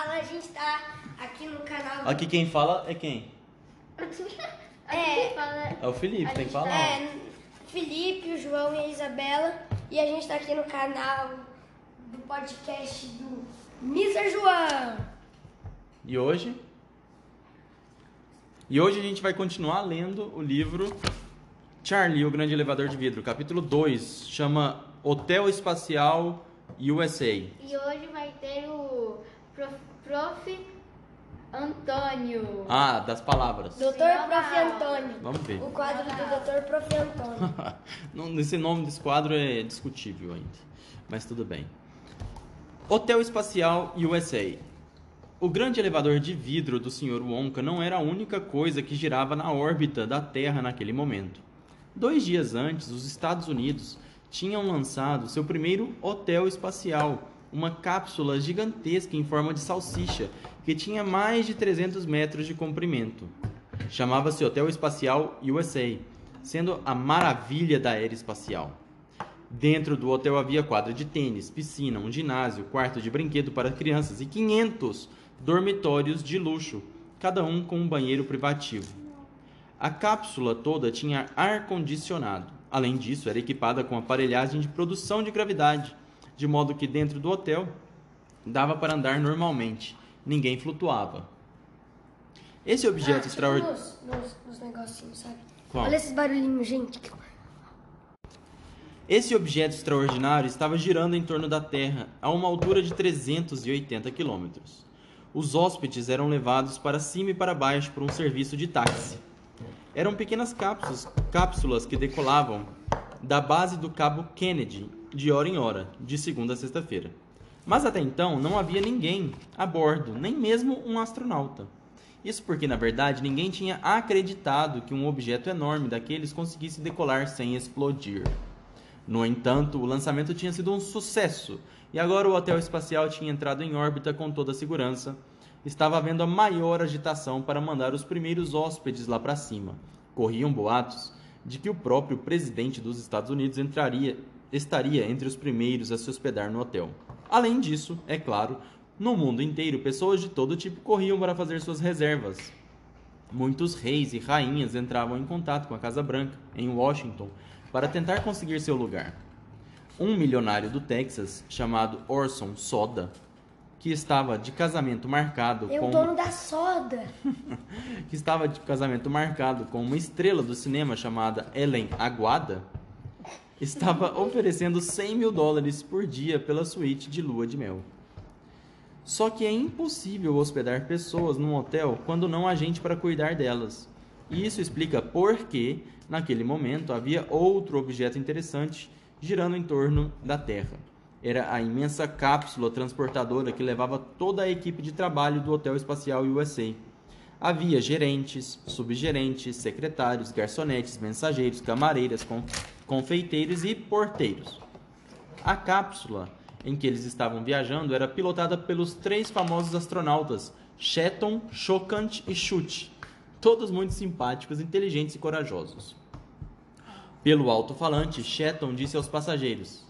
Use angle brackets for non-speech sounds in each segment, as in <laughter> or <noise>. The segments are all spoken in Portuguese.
fala, a gente tá aqui no canal. Aqui quem fala é quem? <laughs> É, É o Felipe, tem que falar. é, Felipe, o João e a Isabela. E a gente tá aqui no canal do podcast do Mr. João. E hoje? E hoje a gente vai continuar lendo o livro Charlie, o Grande Elevador de Vidro, capítulo 2, chama Hotel Espacial USA. E hoje vai ter o prof, prof. Antônio. Ah, das palavras. Doutor Sim, Prof. Antônio. Vamos ver. O quadro do Doutor Prof. Antônio. <laughs> Não, Esse nome desse quadro é discutível ainda, mas tudo bem. Hotel Espacial USA. O grande elevador de vidro do Sr. Wonka não era a única coisa que girava na órbita da Terra naquele momento. Dois dias antes, os Estados Unidos tinham lançado seu primeiro hotel espacial, uma cápsula gigantesca em forma de salsicha que tinha mais de 300 metros de comprimento. Chamava-se Hotel Espacial USA, sendo a maravilha da era espacial. Dentro do hotel havia quadra de tênis, piscina, um ginásio, quarto de brinquedo para crianças e 500 dormitórios de luxo, cada um com um banheiro privativo. A cápsula toda tinha ar condicionado. Além disso, era equipada com aparelhagem de produção de gravidade, de modo que dentro do hotel dava para andar normalmente. Ninguém flutuava. Esse objeto Ah, extraordinário. Nos, nos, nos negocinhos, sabe? Qual? Olha esses barulhinhos, gente. Esse objeto extraordinário estava girando em torno da Terra a uma altura de 380 quilômetros. Os hóspedes eram levados para cima e para baixo por um serviço de táxi. Eram pequenas cápsulas, cápsulas que decolavam da base do Cabo Kennedy de hora em hora, de segunda a sexta-feira. Mas até então não havia ninguém a bordo, nem mesmo um astronauta. Isso porque, na verdade, ninguém tinha acreditado que um objeto enorme daqueles conseguisse decolar sem explodir. No entanto, o lançamento tinha sido um sucesso e agora o hotel espacial tinha entrado em órbita com toda a segurança. Estava havendo a maior agitação para mandar os primeiros hóspedes lá para cima. Corriam boatos de que o próprio presidente dos Estados Unidos entraria, estaria entre os primeiros a se hospedar no hotel. Além disso, é claro, no mundo inteiro pessoas de todo tipo corriam para fazer suas reservas. Muitos reis e rainhas entravam em contato com a Casa Branca, em Washington, para tentar conseguir seu lugar. Um milionário do Texas, chamado Orson Soda, que estava de casamento marcado É com o dono da soda. <laughs> que estava de casamento marcado com uma estrela do cinema chamada Ellen Aguada, estava oferecendo 100 mil dólares por dia pela suíte de lua de mel. Só que é impossível hospedar pessoas num hotel quando não há gente para cuidar delas. E isso explica por que, naquele momento, havia outro objeto interessante girando em torno da Terra. Era a imensa cápsula transportadora que levava toda a equipe de trabalho do Hotel Espacial USA. Havia gerentes, subgerentes, secretários, garçonetes, mensageiros, camareiras, con- confeiteiros e porteiros. A cápsula em que eles estavam viajando era pilotada pelos três famosos astronautas Shetton, Chocant e Chute, todos muito simpáticos, inteligentes e corajosos. Pelo alto-falante, Shetton disse aos passageiros: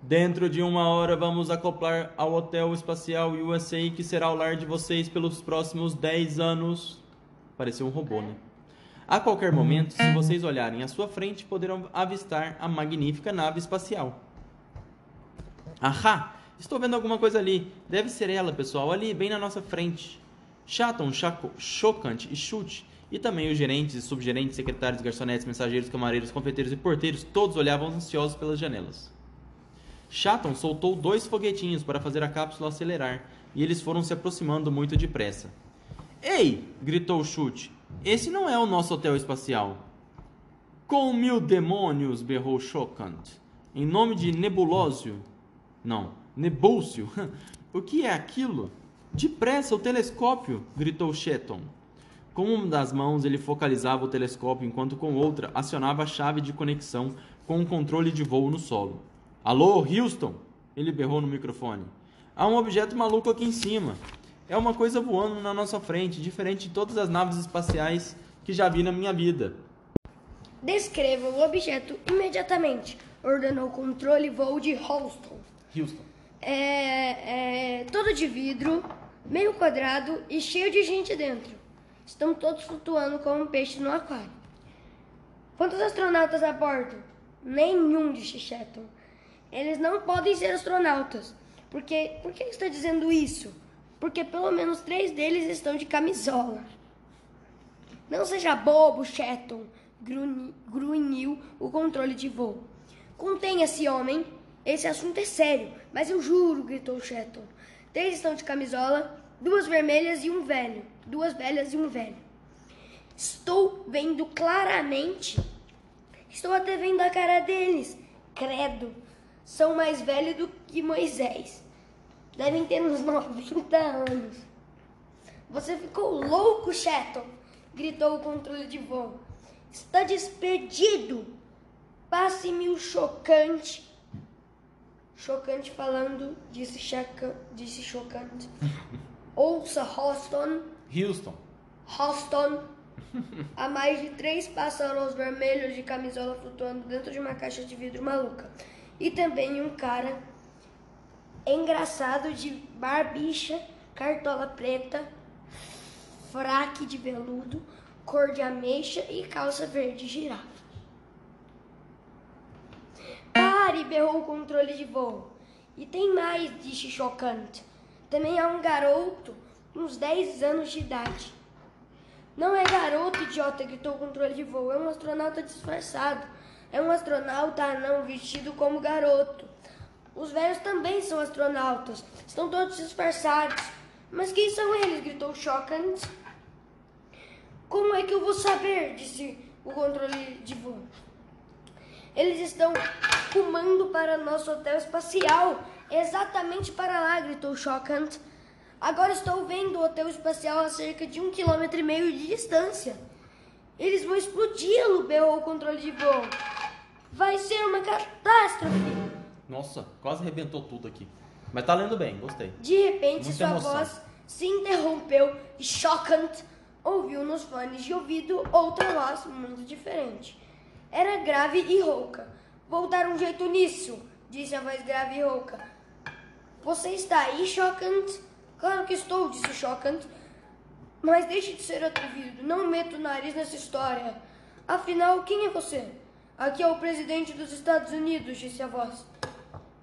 Dentro de uma hora vamos acoplar ao Hotel Espacial USA, que será o lar de vocês pelos próximos 10 anos. Pareceu um robô, né? A qualquer momento, se vocês olharem à sua frente, poderão avistar a magnífica nave espacial. Ahá! Estou vendo alguma coisa ali. Deve ser ela, pessoal, ali, bem na nossa frente. Chaton, Chaco, Chocant e Chute, e também os gerentes e subgerentes, secretários, garçonetes, mensageiros, camareiros, confeiteiros e porteiros, todos olhavam ansiosos pelas janelas. Chaton soltou dois foguetinhos para fazer a cápsula acelerar, e eles foram se aproximando muito depressa. Ei! gritou Chute. Esse não é o nosso hotel espacial. Com mil demônios! berrou Chocant. Em nome de Nebulósio. Não, Nebúcio. <laughs> o que é aquilo? Depressa, o telescópio! gritou Cheton. Com uma das mãos ele focalizava o telescópio enquanto com outra acionava a chave de conexão com um controle de voo no solo. Alô, Houston! Ele berrou no microfone. Há um objeto maluco aqui em cima. É uma coisa voando na nossa frente, diferente de todas as naves espaciais que já vi na minha vida. Descreva o objeto imediatamente, ordenou o controle voo de Houston. Houston. É, é todo de vidro, meio quadrado e cheio de gente dentro. Estão todos flutuando como um peixe no aquário. Quantos astronautas a bordo? Nenhum, disse Shetton. Eles não podem ser astronautas. Porque, por que está dizendo isso? Porque pelo menos três deles estão de camisola. Não seja bobo, Shetton, grunhi- grunhiu o controle de voo. Contenha-se, homem. Esse assunto é sério, mas eu juro, gritou Shetton. Três estão de camisola, duas vermelhas e um velho. Duas velhas e um velho. Estou vendo claramente. Estou até vendo a cara deles. Credo. São mais velhos do que Moisés. Devem ter uns <laughs> 90 anos. Você ficou louco, Shetton! gritou o controle de voo. Está despedido! Passe-me o chocante. Chocante falando, disse, chaca, disse chocante. <laughs> Ouça, Houston. Houston. Houston. Há mais de três pássaros vermelhos de camisola flutuando dentro de uma caixa de vidro maluca. E também um cara engraçado de barbicha, cartola preta, fraque de veludo, cor de ameixa e calça verde girafa. Pare, berrou o controle de voo. E tem mais, disse chocante. Também há um garoto, uns 10 anos de idade. Não é garoto, idiota, gritou o controle de voo. É um astronauta disfarçado. É um astronauta anão vestido como garoto. Os velhos também são astronautas. Estão todos disfarçados. Mas quem são eles? gritou Chocant. Como é que eu vou saber? disse o controle de voo. Eles estão rumando para nosso hotel espacial. Exatamente para lá, gritou Chocant. Agora estou vendo o hotel espacial a cerca de um quilômetro e meio de distância. Eles vão explodi-lo, berrou o controle de voo. Vai ser uma catástrofe. Nossa, quase arrebentou tudo aqui. Mas tá lendo bem, gostei. De repente, Muita sua emoção. voz se interrompeu e Chocant ouviu nos fones de ouvido outra voz muito diferente. Era grave e rouca. Vou dar um jeito nisso, disse a voz grave e rouca. Você está aí, Chocant? Claro que estou, disse Chocant. Mas deixe de ser atrevido. Não meta o nariz nessa história. Afinal, quem é você? Aqui é o presidente dos Estados Unidos, disse a voz.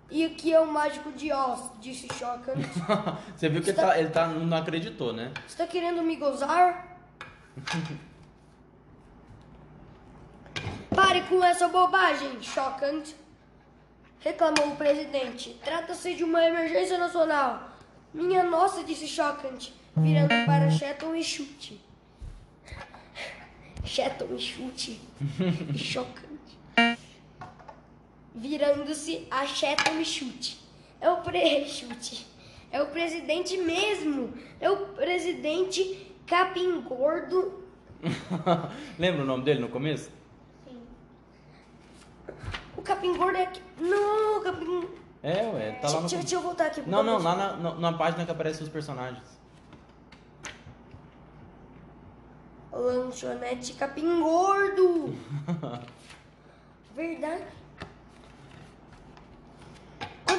E aqui é o mágico de Oz, disse Chocant. <laughs> Você viu que ele, tá, ele tá, não acreditou, né? Está querendo me gozar? <laughs> Pare com essa bobagem, Chocant. Reclamou o presidente. Trata-se de uma emergência nacional. Minha nossa, disse Chocant, virando para Shetton e Chute. <laughs> Shetton e Chute. Chocant. Virando-se a e Chute. É o pre... <laughs> Chute. É o presidente mesmo. É o presidente capim gordo. <laughs> Lembra o nome dele no começo? Sim. O capim gordo é aqui. Não, o capim. É, ué, tá lá no deixa, deixa eu voltar aqui. Não, não, lá na, na, na página que aparecem os personagens. Lanchonete capim gordo. <laughs> Verdade.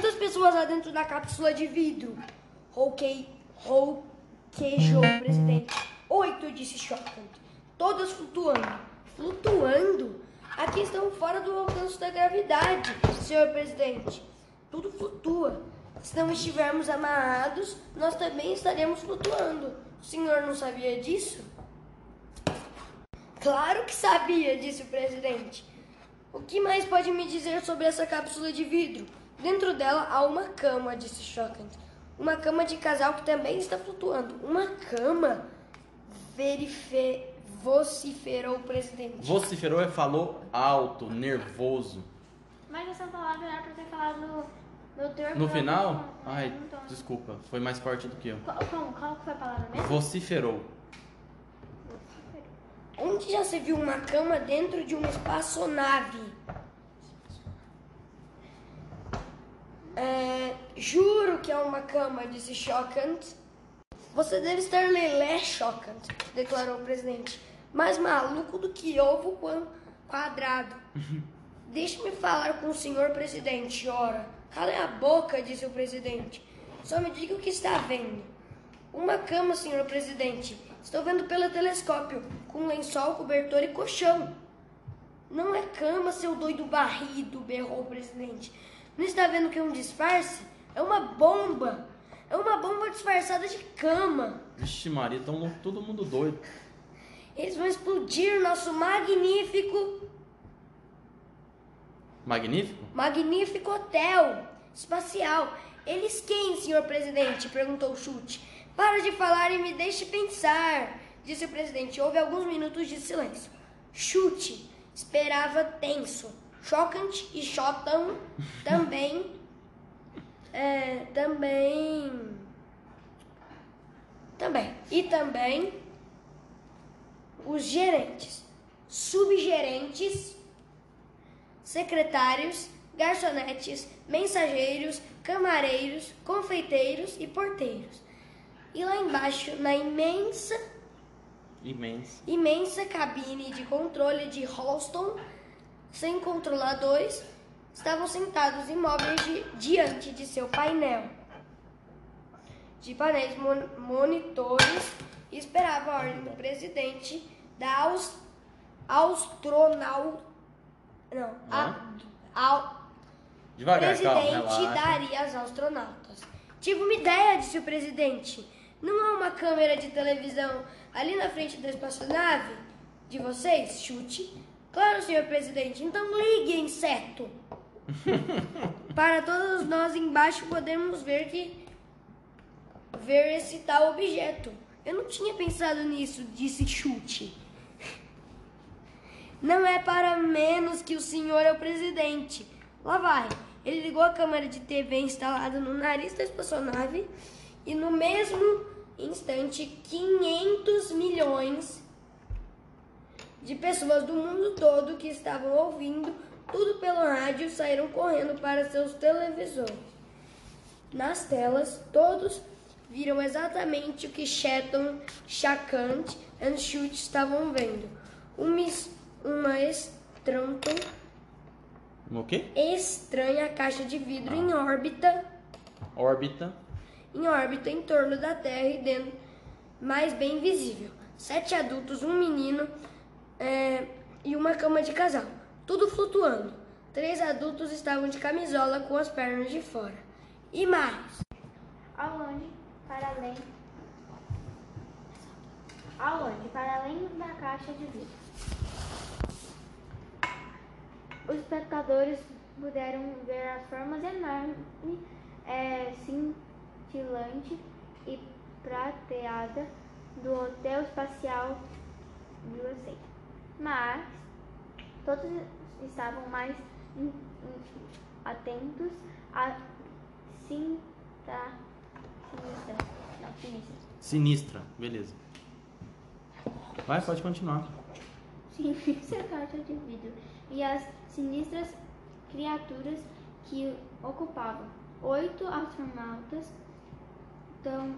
Quantas pessoas há dentro da cápsula de vidro? Rouquei, rouquejou o presidente. Oito, disse Chocant. Todas flutuando. Flutuando? Aqui estão fora do alcance da gravidade, senhor presidente. Tudo flutua. Se não estivermos amarrados, nós também estaremos flutuando. O senhor não sabia disso? Claro que sabia, disse o presidente. O que mais pode me dizer sobre essa cápsula de vidro? Dentro dela há uma cama, disse Chocant. Uma cama de casal que também está flutuando. Uma cama? Verife... vociferou o presidente. Vociferou e falou alto, nervoso. Mas essa palavra era pra ter falado no, no final? não, Ai, não desculpa, foi mais forte do que eu. Qual, como? Qual que foi a palavra mesmo? Vociferou. Onde já se viu uma cama dentro de uma espaçonave? É, juro que é uma cama, disse Chocant. Você deve estar lelé, Chocant, declarou o presidente. Mais maluco do que ovo quadrado. <laughs> Deixe-me falar com o senhor presidente, ora. Cale a boca, disse o presidente. Só me diga o que está vendo. Uma cama, senhor presidente. Estou vendo pelo telescópio, com lençol, cobertor e colchão. Não é cama, seu doido barrido, berrou o presidente. Não está vendo que é um disfarce? É uma bomba. É uma bomba disfarçada de cama. Vixe Maria, tão todo mundo doido. Eles vão explodir nosso magnífico, Magnífico? magnífico hotel espacial. Eles quem, senhor presidente? Perguntou o Chute. Para de falar e me deixe pensar, disse o presidente. Houve alguns minutos de silêncio. Chute esperava tenso. Chocante e Chotão também. é, também. Também. E também os gerentes, subgerentes, secretários, garçonetes, mensageiros, camareiros, confeiteiros e porteiros. E lá embaixo, na imensa, Imenso. imensa cabine de controle de Holston, sem controladores, estavam sentados imóveis de- diante de seu painel de painéis mon- monitores e esperava a ordem do presidente da Aus, Austronau... Não, a, ao, Devagar, calma, presidente relaxa. daria aos astronautas. Tive uma ideia, disse o presidente. Não há uma câmera de televisão ali na frente da espaçonave de vocês? Chute. Claro, senhor presidente. Então ligue, inseto. <laughs> Para todos nós embaixo podermos ver que ver esse tal objeto. Eu não tinha pensado nisso, disse Chute. Não é para menos que o senhor é o presidente. Lá vai. Ele ligou a câmera de TV instalada no nariz da espaçonave e no mesmo instante 500 milhões de pessoas do mundo todo que estavam ouvindo tudo pelo rádio saíram correndo para seus televisores. Nas telas, todos viram exatamente o que Shetton, Chacant e Chute estavam vendo. Uma, uma estranto, estranha caixa de vidro em órbita, Órbita. em órbita em torno da Terra e dentro, mais bem visível. Sete adultos, um menino é, e uma cama de casal, tudo flutuando. Três adultos estavam de camisola com as pernas de fora. E mais, Aonde, para além. Aonde, para além da caixa de vidro. Os espectadores puderam ver as formas enormes, é, cintilante e prateada do Hotel Espacial USA. Mas todos estavam mais atentos a cinta sinistra. Não, sinistra. Sinistra. Beleza. Vai, pode continuar. Sinistra <laughs> caixa de vidro e as sinistras criaturas que ocupavam. Oito astronautas tão,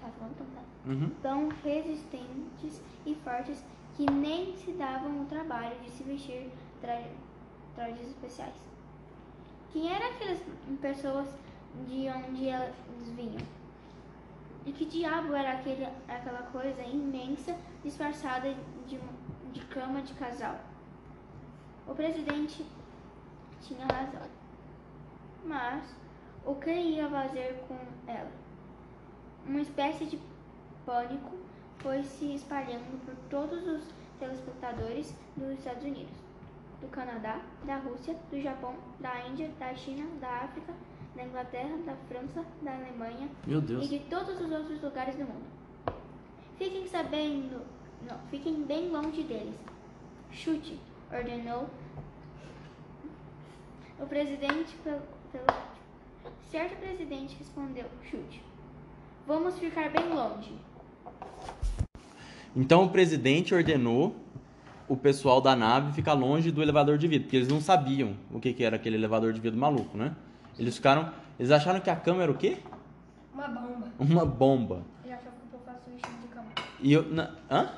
tá falando tão, tá? Uhum. tão resistentes e fortes que nem se davam o trabalho de se vestir tra trajes especiais. Quem eram aquelas pessoas de onde elas vinham? E que diabo era aquele, aquela coisa imensa disfarçada de, de cama de casal? O presidente tinha razão. Mas o que ia fazer com ela? Uma espécie de pânico foi se espalhando por todos os telespectadores dos Estados Unidos, do Canadá, da Rússia, do Japão, da Índia, da China, da África, da Inglaterra, da França, da Alemanha e de todos os outros lugares do mundo. Fiquem sabendo, não, fiquem bem longe deles. Chute, ordenou o presidente pelo, pelo. Certo presidente respondeu, chute. Vamos ficar bem longe. Então o presidente ordenou o pessoal da nave ficar longe do elevador de vidro, porque eles não sabiam o que, que era aquele elevador de vidro maluco, né? Eles ficaram. Eles acharam que a cama era o quê? uma bomba. Uma bomba. Ele achou que faço isso de cama. E eu. Na, hã?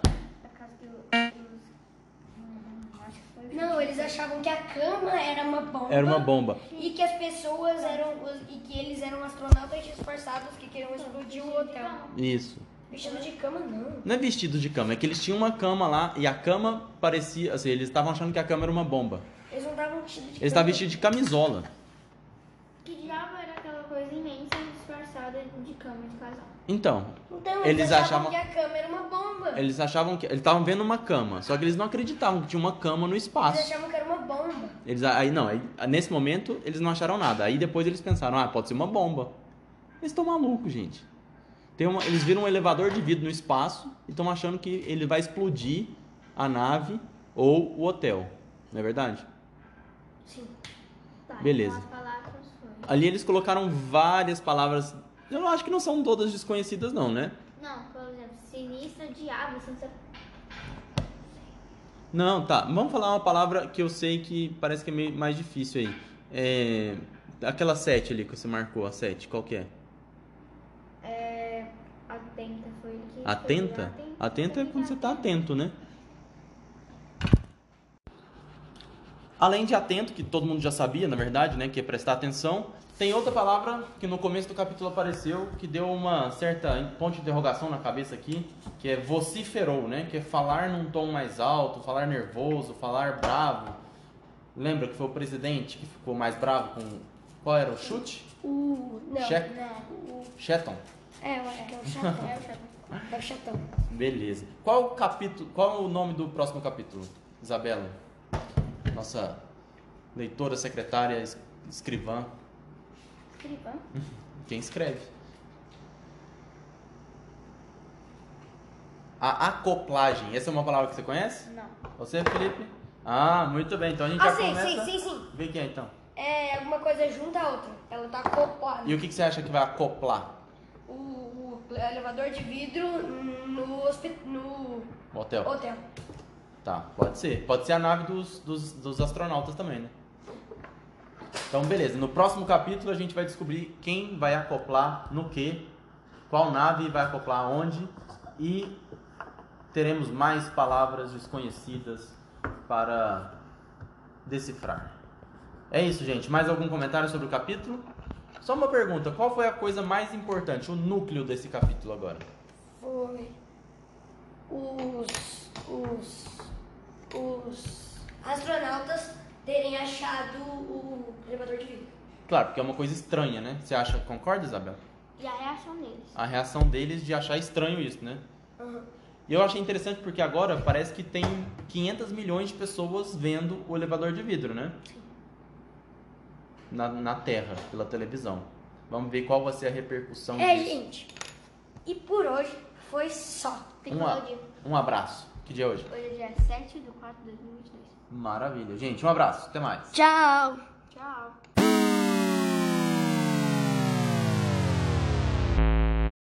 Não, eles achavam que a cama era uma bomba. Era uma bomba. E que as pessoas eram. E que eles eram astronautas disfarçados que queriam explodir o hotel. Isso. Vestido de cama, não. Não é vestido de cama, é que eles tinham uma cama lá e a cama parecia. Assim, eles estavam achando que a cama era uma bomba. Eles não estavam vestidos de Eles estavam vestidos de camisola. Que diabo era aquela coisa imensa disfarçada de cama de casal? Então, Então, Eles achavam- que a cama era uma bomba. eles achavam que. Eles estavam vendo uma cama, só que eles não acreditavam que tinha uma cama no Eles espaço. achavam que era uma bomba. Eles, aí não, aí, nesse momento eles não acharam nada. Aí depois eles pensaram, ah, pode ser uma bomba. Eles estão malucos, gente. Tem uma, eles viram um elevador de vidro no espaço e estão achando que ele vai explodir a nave ou o hotel. Não é verdade? Sim. Tá, Beleza. então foram. Ali eles colocaram várias palavras. Eu acho que não são todas desconhecidas, não, né? Não, por exemplo, sinistra, diabo, sinistra. Não, tá. Vamos falar uma palavra que eu sei que parece que é meio mais difícil aí. É. Aquela sete ali que você marcou, a sete, qual que? É. Atenta foi ele que. Atenta? Atenta é quando você tá atento, né? Além de atento, que todo mundo já sabia, na verdade, né? Que é prestar atenção. Tem outra palavra que no começo do capítulo apareceu, que deu uma certa ponto de interrogação na cabeça aqui, que é vociferou, né? Que é falar num tom mais alto, falar nervoso, falar bravo. Lembra que foi o presidente que ficou mais bravo com... Qual era o chute? O. Não, Cheque. não. É, o- é o chatão. É o chatão. É o chatão. Beleza. Qual o capítulo, qual o nome do próximo capítulo, Isabela? Nossa leitora, secretária, es- escrivã, Escrivã? <laughs> quem escreve? A acoplagem. Essa é uma palavra que você conhece? Não. Você, Felipe? Ah, muito bem. Então a gente Ah, já sim, começa. sim, sim, sim. Vê que é então. É alguma coisa junto à outra. Ela tá acoplada. E o que, que você acha que vai acoplar? Elevador de vidro no, hospi- no Hotel. hotel. Tá, pode ser. Pode ser a nave dos, dos, dos astronautas também, né? Então, beleza. No próximo capítulo a gente vai descobrir quem vai acoplar no que, qual nave vai acoplar onde e teremos mais palavras desconhecidas para decifrar. É isso, gente. Mais algum comentário sobre o capítulo? Só uma pergunta: qual foi a coisa mais importante, o núcleo desse capítulo agora? Foi os, os, os astronautas terem achado o elevador de vidro. Claro, porque é uma coisa estranha, né? Você acha, concorda, Isabel? E a reação deles. a reação deles de achar estranho isso, né? Uhum. E eu achei interessante porque agora parece que tem 500 milhões de pessoas vendo o elevador de vidro, né? Na, na Terra, pela televisão. Vamos ver qual vai ser a repercussão É, disso. gente. E por hoje foi só. Um, um abraço. Que dia é hoje? Hoje é dia 7 de 4 de 2022. Maravilha. Gente, um abraço. Até mais. Tchau. Tchau.